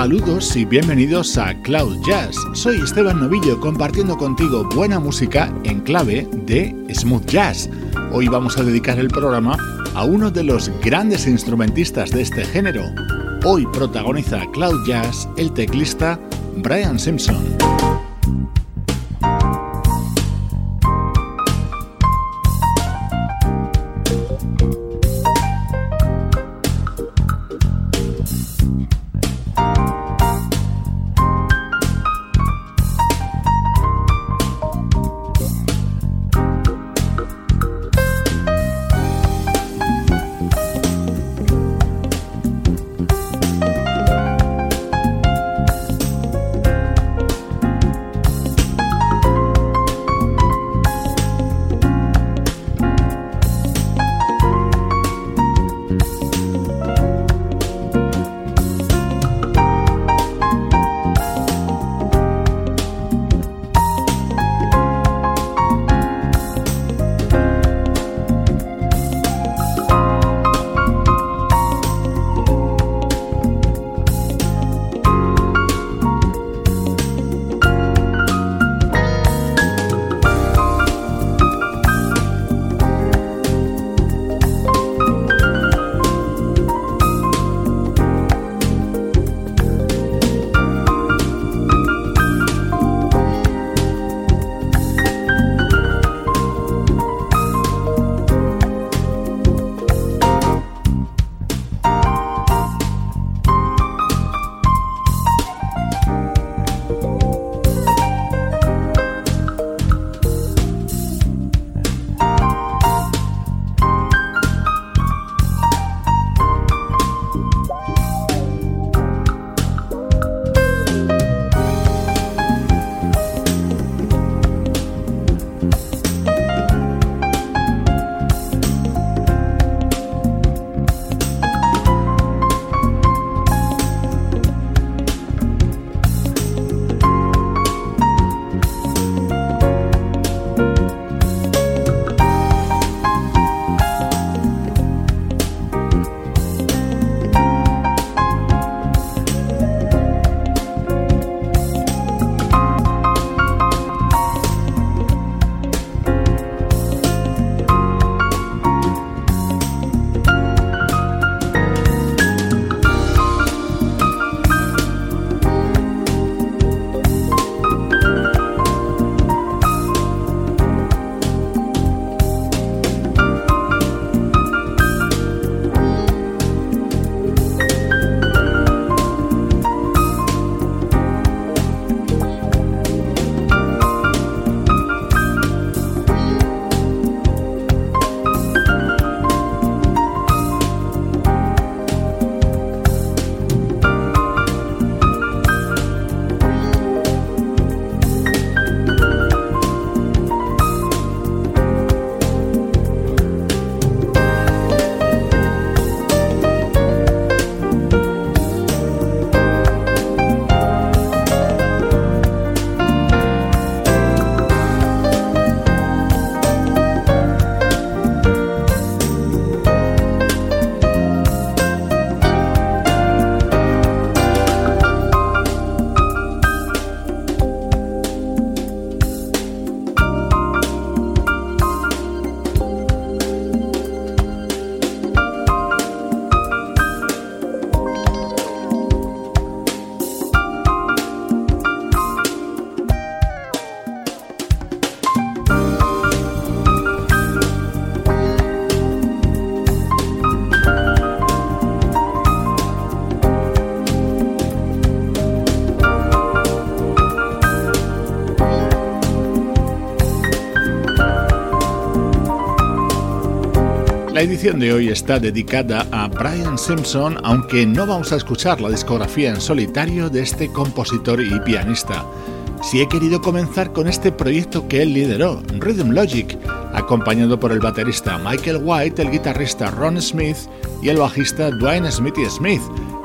Saludos y bienvenidos a Cloud Jazz. Soy Esteban Novillo compartiendo contigo buena música en clave de smooth jazz. Hoy vamos a dedicar el programa a uno de los grandes instrumentistas de este género. Hoy protagoniza Cloud Jazz el teclista Brian Simpson. La edición de hoy está dedicada a Brian Simpson, aunque no vamos a escuchar la discografía en solitario de este compositor y pianista. si he querido comenzar con este proyecto que él lideró, Rhythm Logic, acompañado por el baterista Michael White, el guitarrista Ron Smith y el bajista Dwayne Smithy Smith.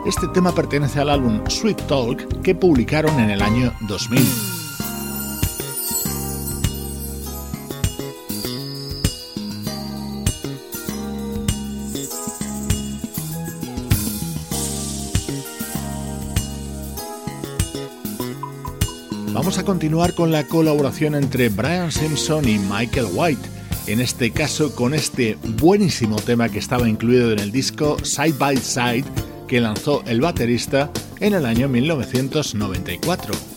Este tema pertenece al álbum Sweet Talk que publicaron en el año 2000. Vamos a continuar con la colaboración entre Brian Simpson y Michael White, en este caso con este buenísimo tema que estaba incluido en el disco Side by Side que lanzó el baterista en el año 1994.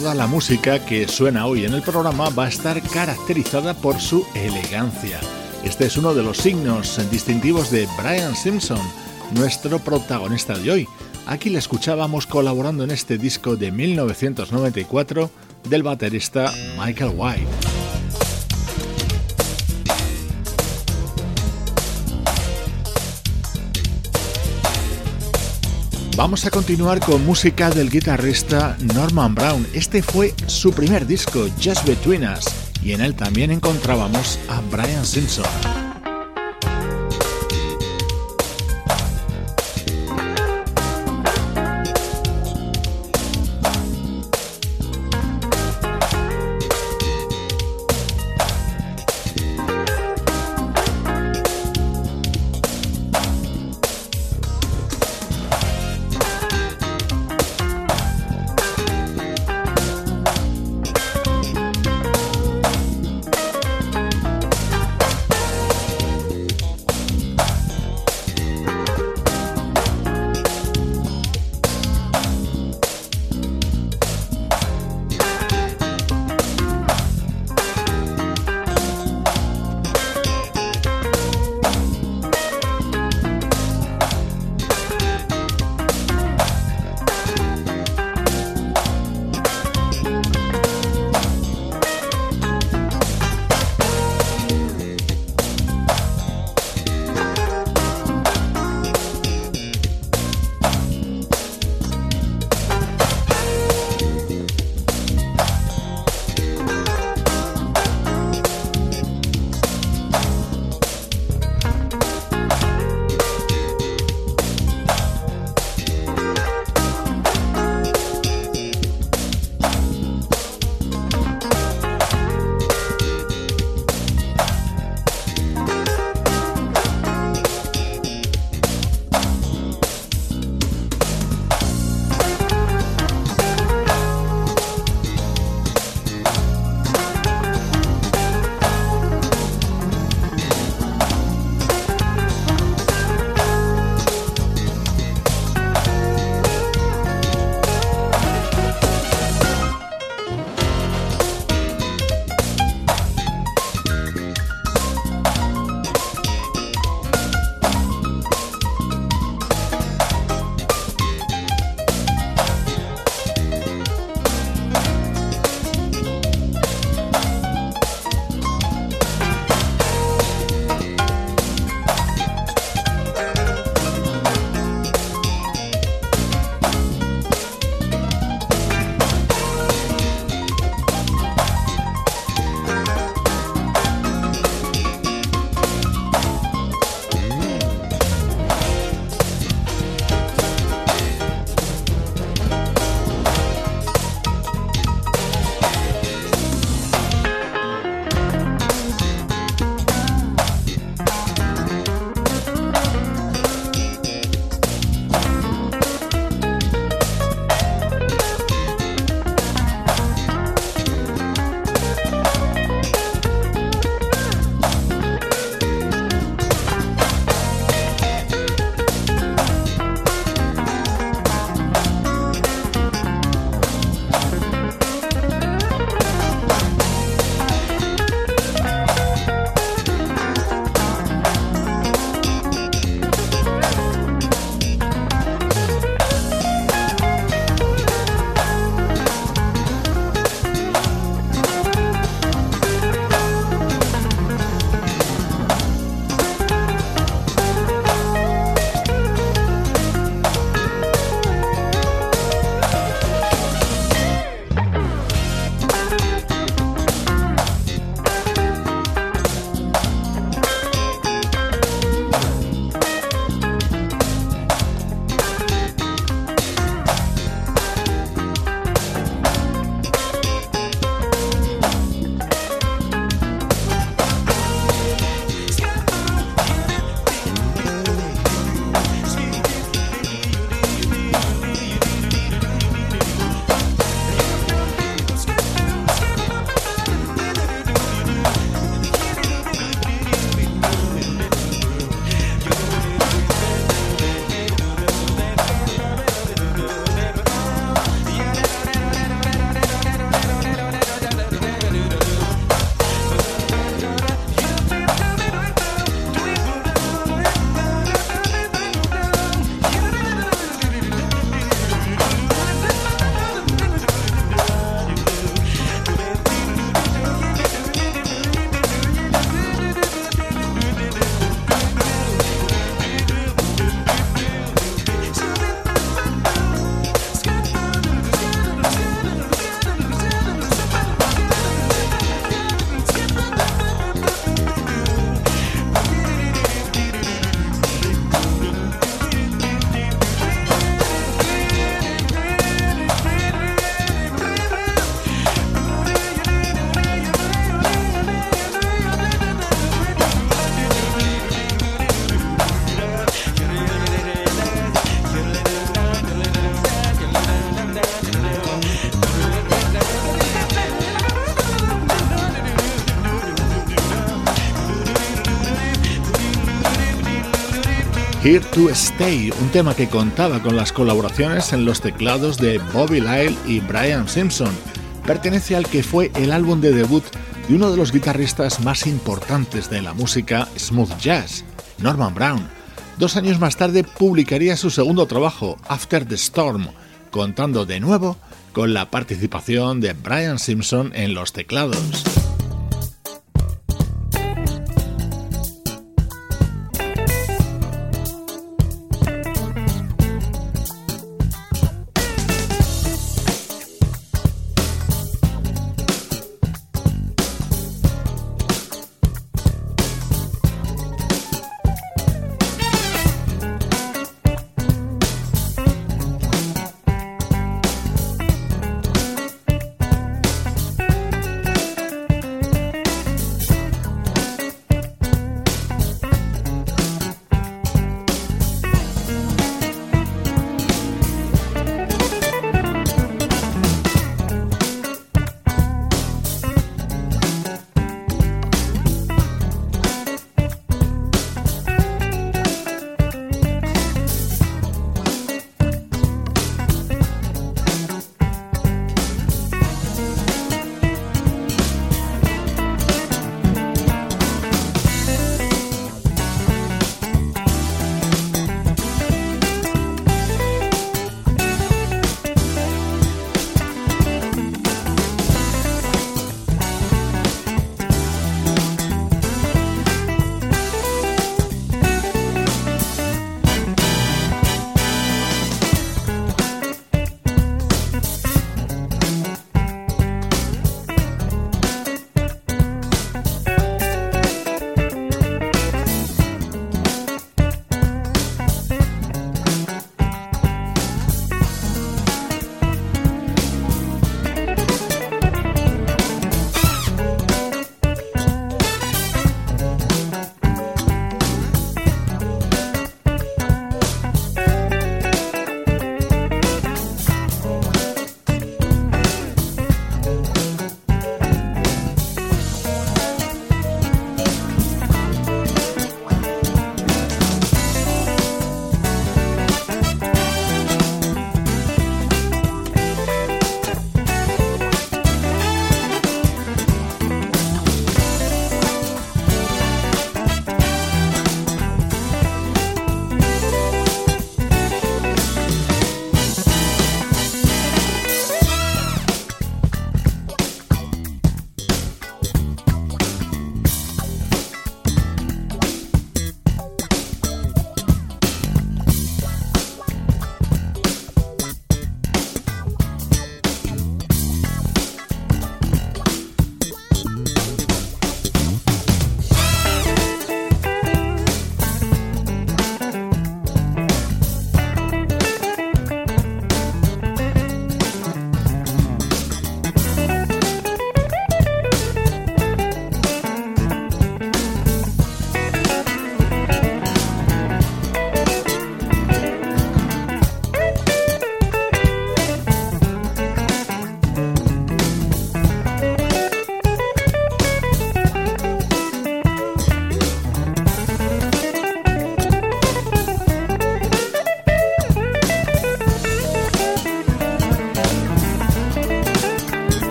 Toda la música que suena hoy en el programa va a estar caracterizada por su elegancia. Este es uno de los signos distintivos de Brian Simpson, nuestro protagonista de hoy. Aquí le escuchábamos colaborando en este disco de 1994 del baterista Michael White. Vamos a continuar con música del guitarrista Norman Brown. Este fue su primer disco, Just Between Us, y en él también encontrábamos a Brian Simpson. Here to Stay, un tema que contaba con las colaboraciones en los teclados de Bobby Lyle y Brian Simpson. Pertenece al que fue el álbum de debut de uno de los guitarristas más importantes de la música smooth jazz, Norman Brown. Dos años más tarde publicaría su segundo trabajo, After the Storm, contando de nuevo con la participación de Brian Simpson en los teclados.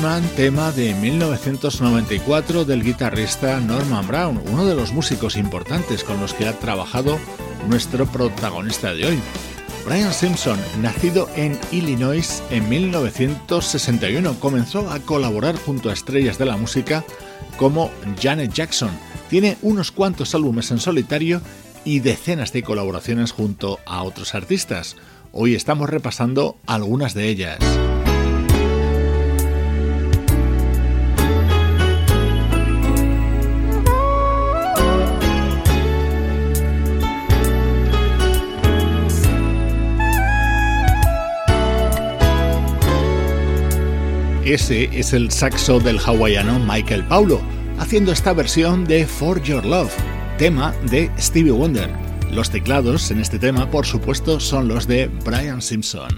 Trashman, tema de 1994 del guitarrista Norman Brown, uno de los músicos importantes con los que ha trabajado nuestro protagonista de hoy. Brian Simpson, nacido en Illinois en 1961, comenzó a colaborar junto a estrellas de la música como Janet Jackson. Tiene unos cuantos álbumes en solitario y decenas de colaboraciones junto a otros artistas. Hoy estamos repasando algunas de ellas. Ese es el saxo del hawaiano Michael Paulo, haciendo esta versión de For Your Love, tema de Stevie Wonder. Los teclados en este tema, por supuesto, son los de Brian Simpson.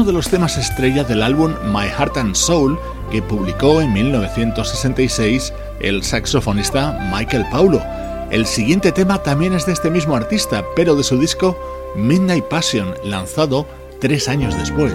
Uno de los temas estrella del álbum My Heart and Soul que publicó en 1966 el saxofonista Michael Paulo. El siguiente tema también es de este mismo artista, pero de su disco Midnight Passion, lanzado tres años después.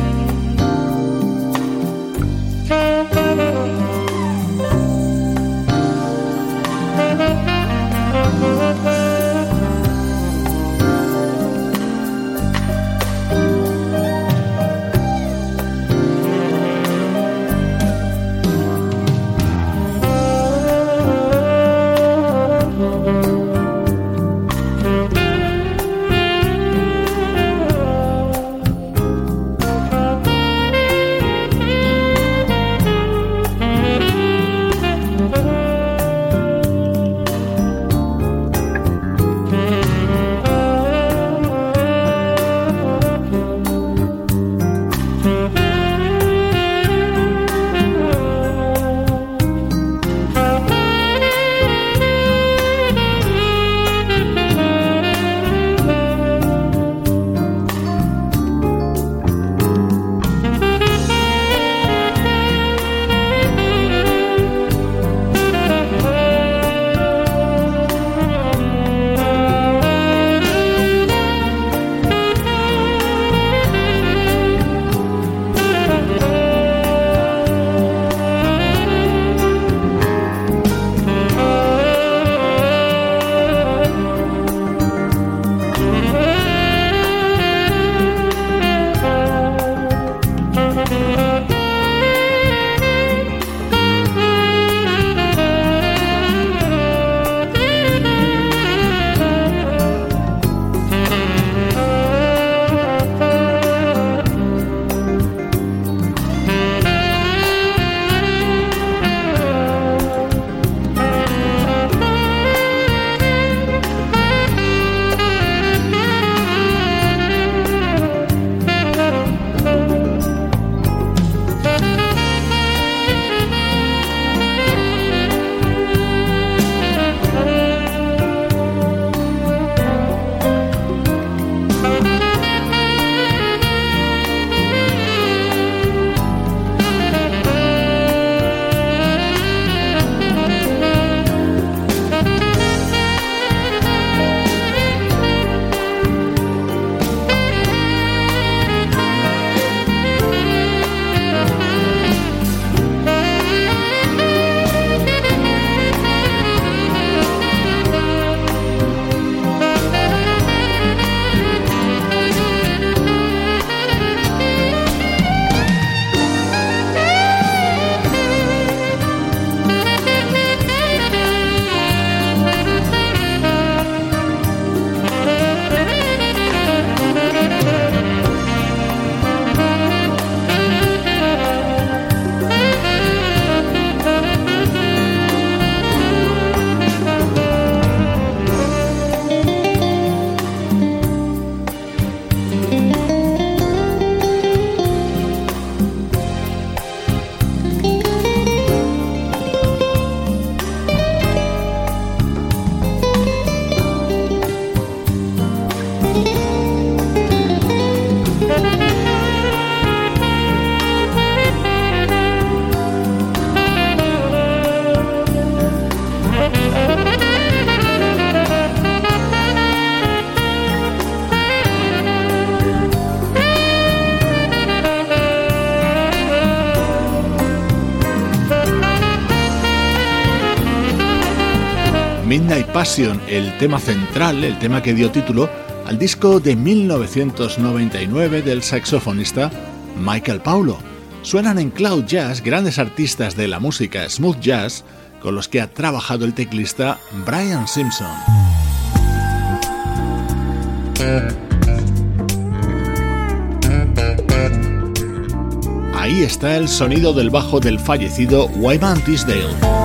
El tema central, el tema que dio título al disco de 1999 del saxofonista Michael Paulo. Suenan en Cloud Jazz grandes artistas de la música smooth jazz con los que ha trabajado el teclista Brian Simpson. Ahí está el sonido del bajo del fallecido Wyman Tisdale.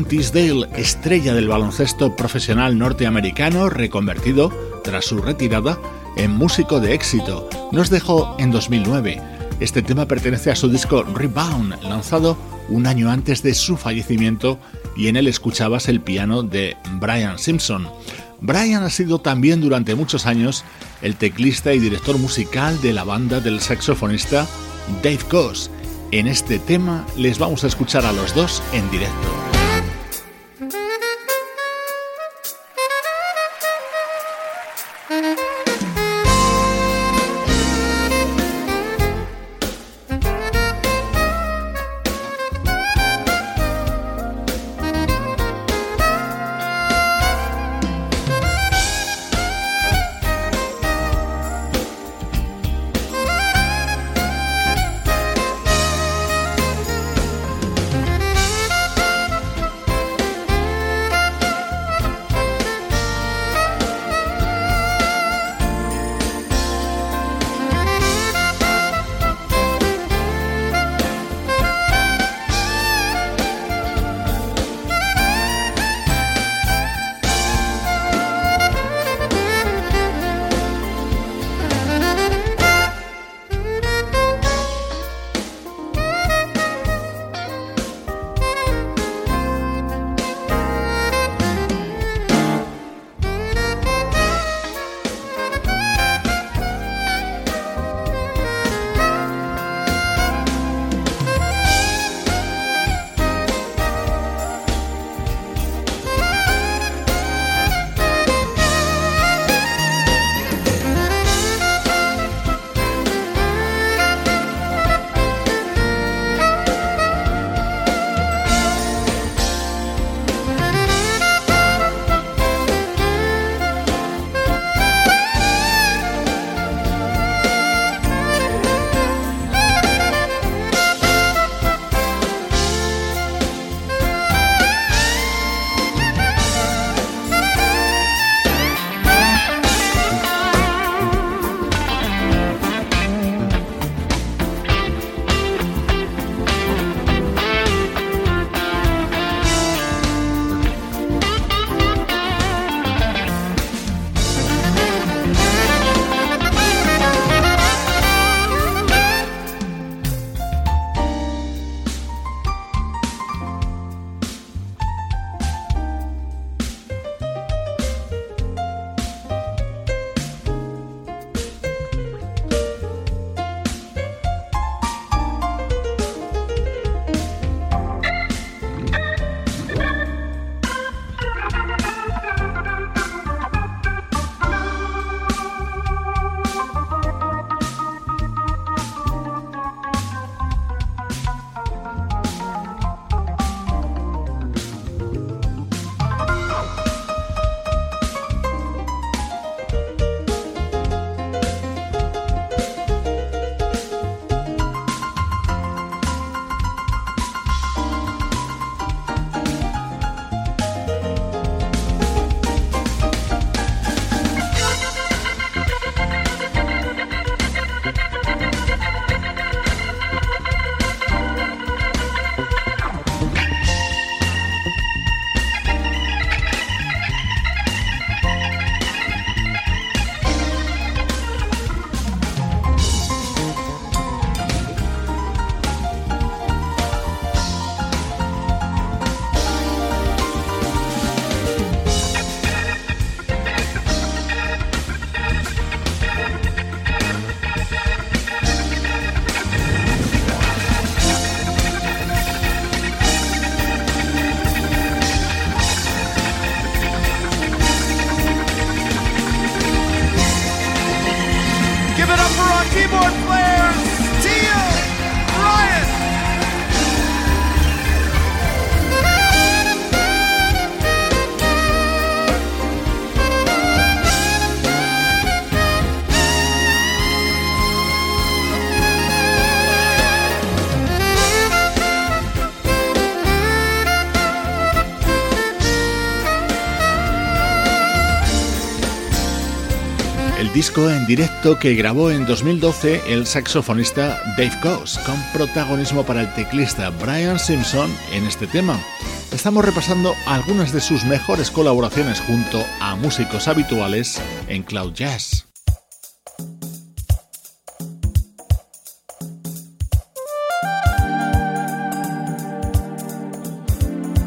Lyman Tisdale, estrella del baloncesto profesional norteamericano, reconvertido, tras su retirada, en músico de éxito. Nos dejó en 2009. Este tema pertenece a su disco Rebound, lanzado un año antes de su fallecimiento, y en él escuchabas el piano de Brian Simpson. Brian ha sido también durante muchos años el teclista y director musical de la banda del saxofonista Dave Coase. En este tema les vamos a escuchar a los dos en directo. En directo que grabó en 2012 el saxofonista Dave Coase, con protagonismo para el teclista Brian Simpson en este tema. estamos repasando algunas de sus mejores colaboraciones junto a músicos habituales en Cloud Jazz.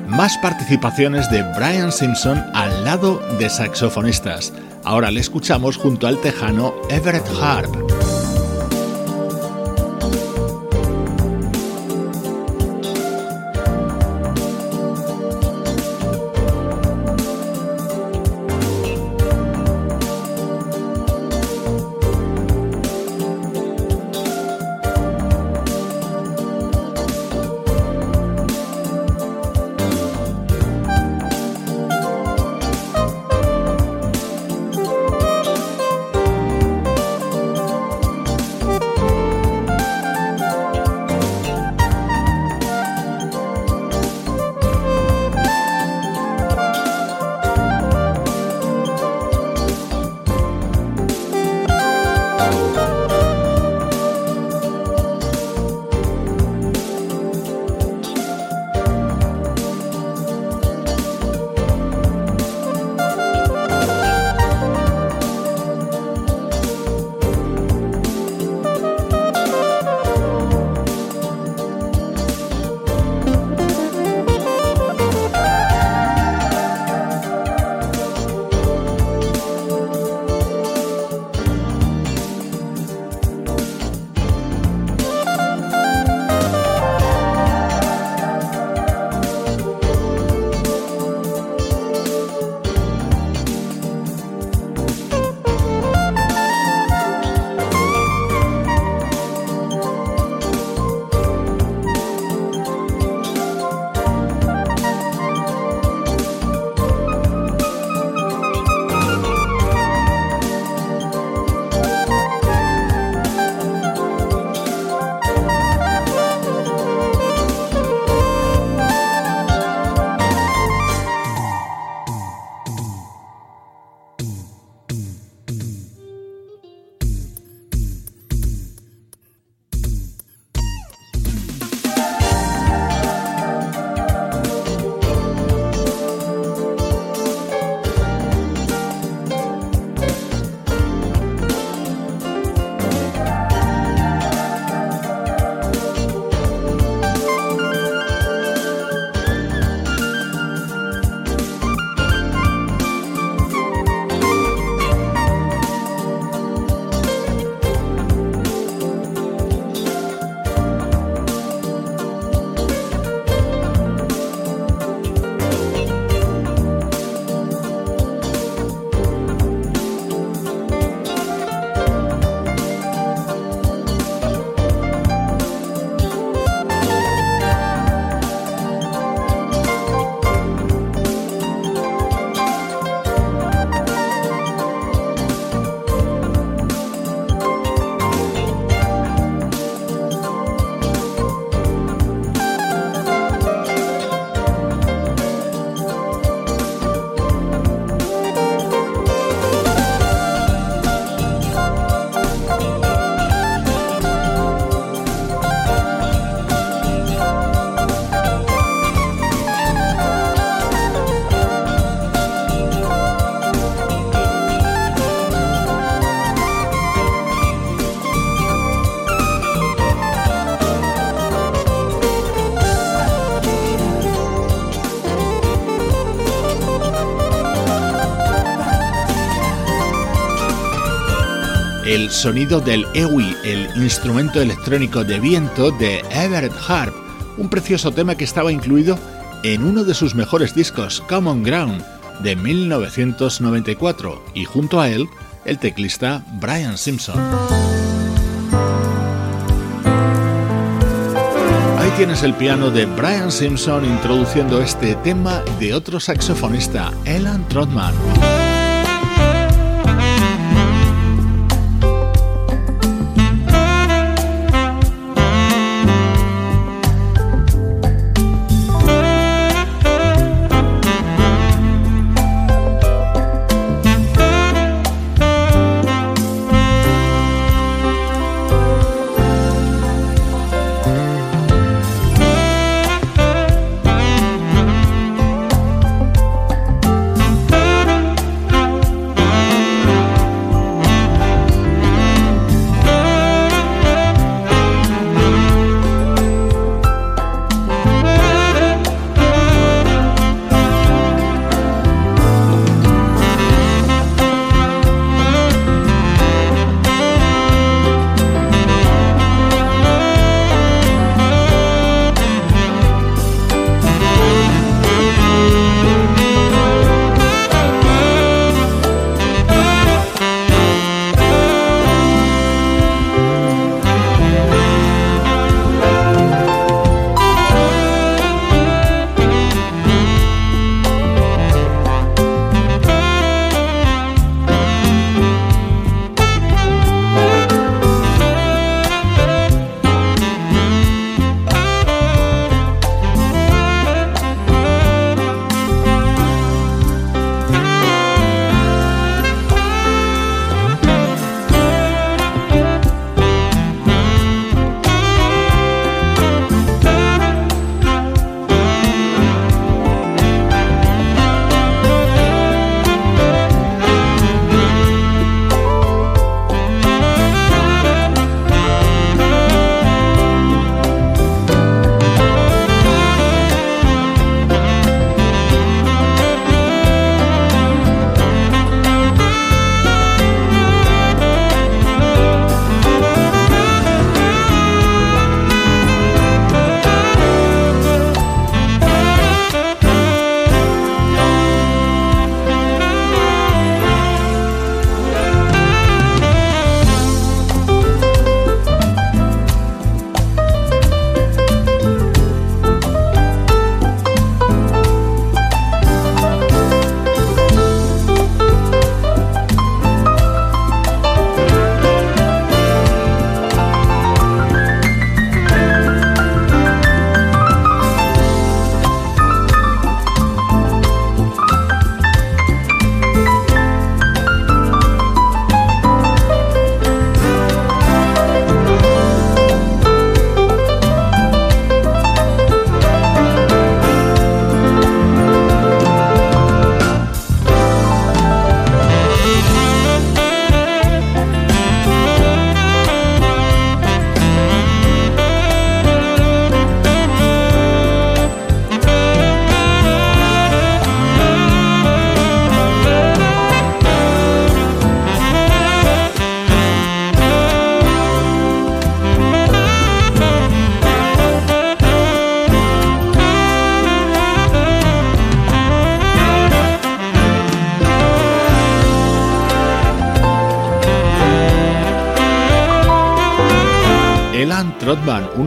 Más participaciones de Brian Simpson al lado de saxofonistas. Ahora le escuchamos junto al tejano Everett Harp. Sonido del EWI, el instrumento electrónico de viento de Everett Harp, un precioso tema que estaba incluido en uno de sus mejores discos, Common Ground, de 1994, y junto a él, el teclista Brian Simpson. Ahí tienes el piano de Brian Simpson introduciendo este tema de otro saxofonista, Elan Trotman.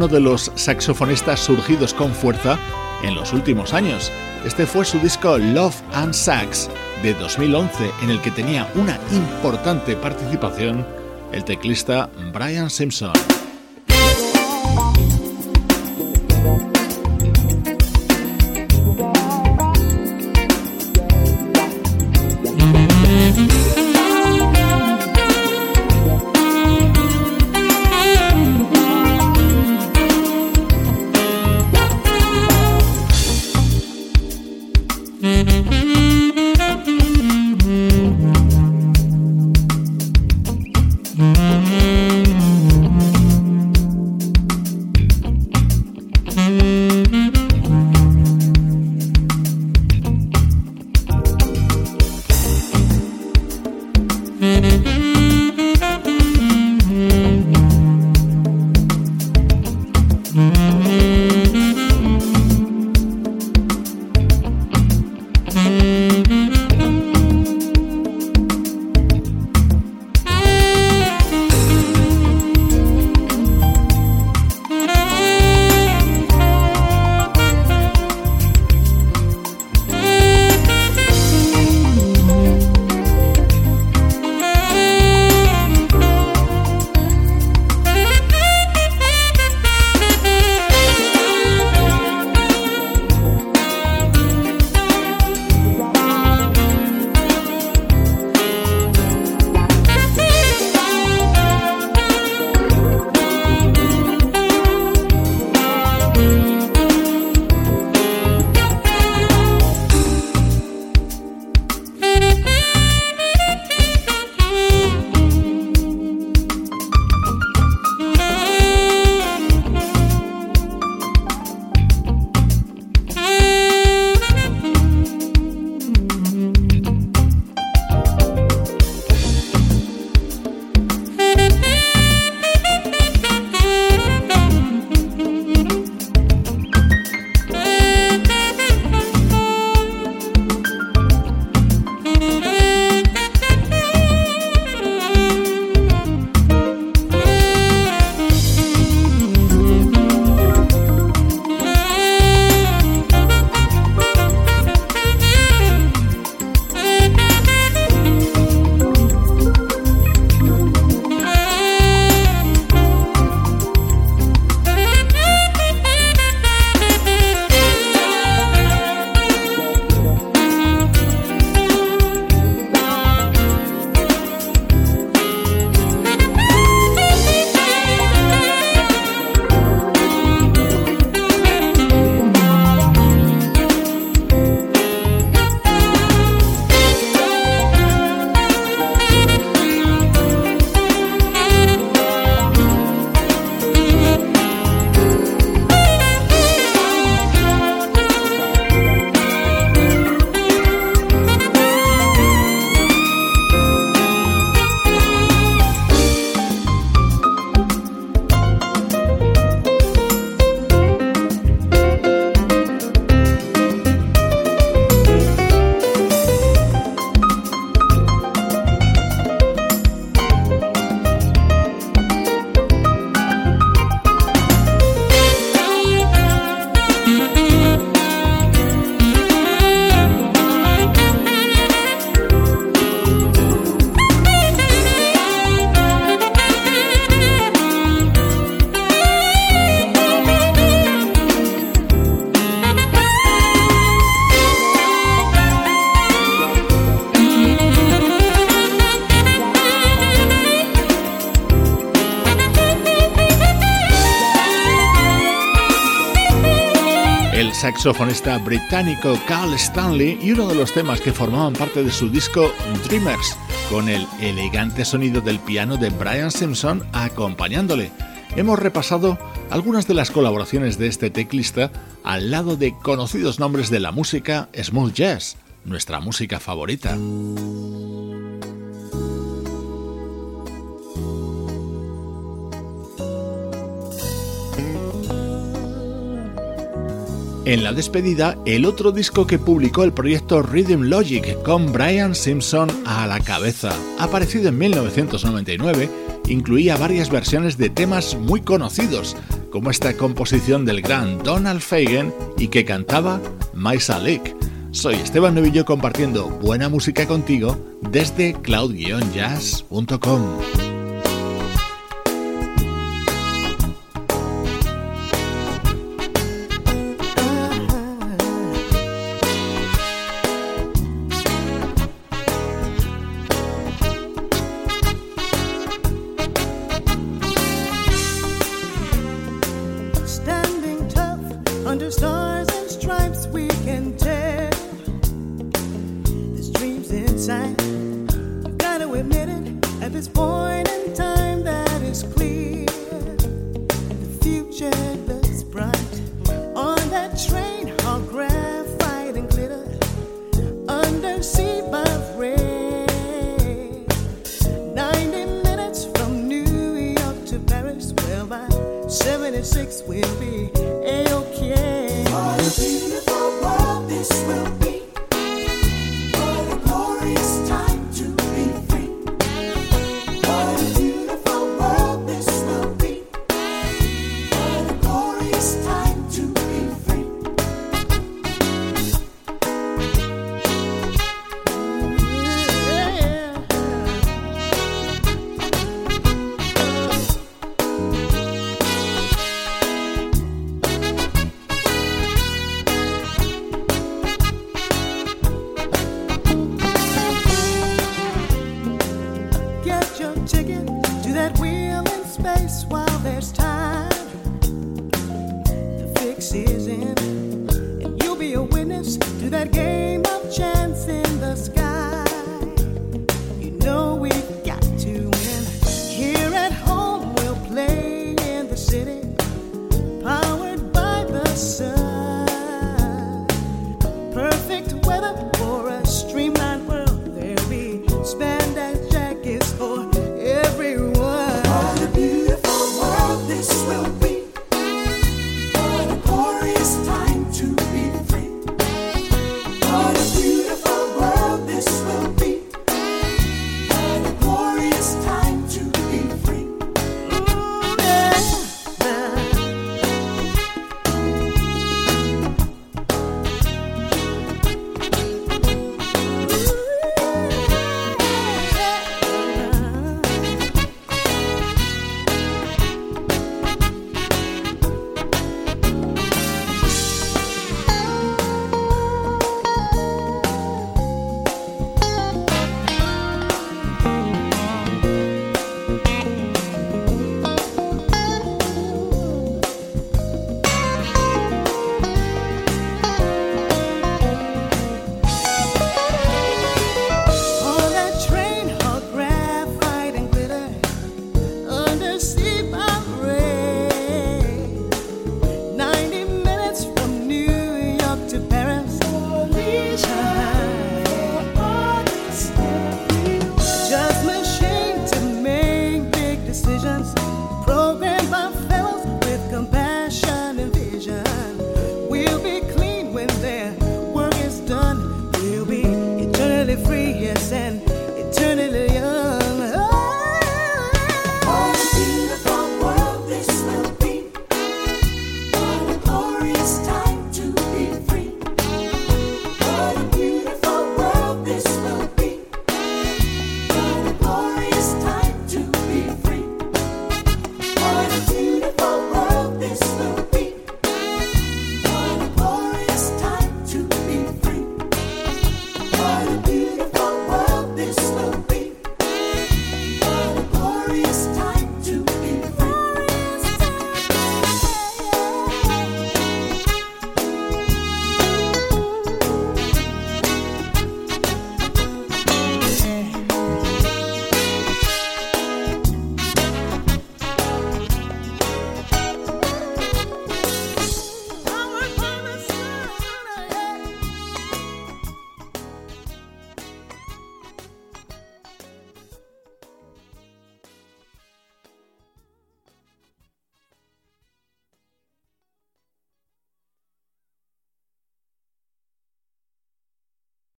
De los saxofonistas surgidos con fuerza en los últimos años. Este fue su disco Love and Sax de 2011, en el que tenía una importante participación el teclista Brian Simpson. Saxofonista británico Carl Stanley y uno de los temas que formaban parte de su disco Dreamers, con el elegante sonido del piano de Brian Simpson acompañándole. Hemos repasado algunas de las colaboraciones de este teclista al lado de conocidos nombres de la música smooth jazz, nuestra música favorita. En la despedida, el otro disco que publicó el proyecto Rhythm Logic con Brian Simpson a la cabeza, aparecido en 1999, incluía varias versiones de temas muy conocidos, como esta composición del gran Donald Fagen y que cantaba Maisa Lake. Soy Esteban Novillo compartiendo buena música contigo desde cloud-jazz.com.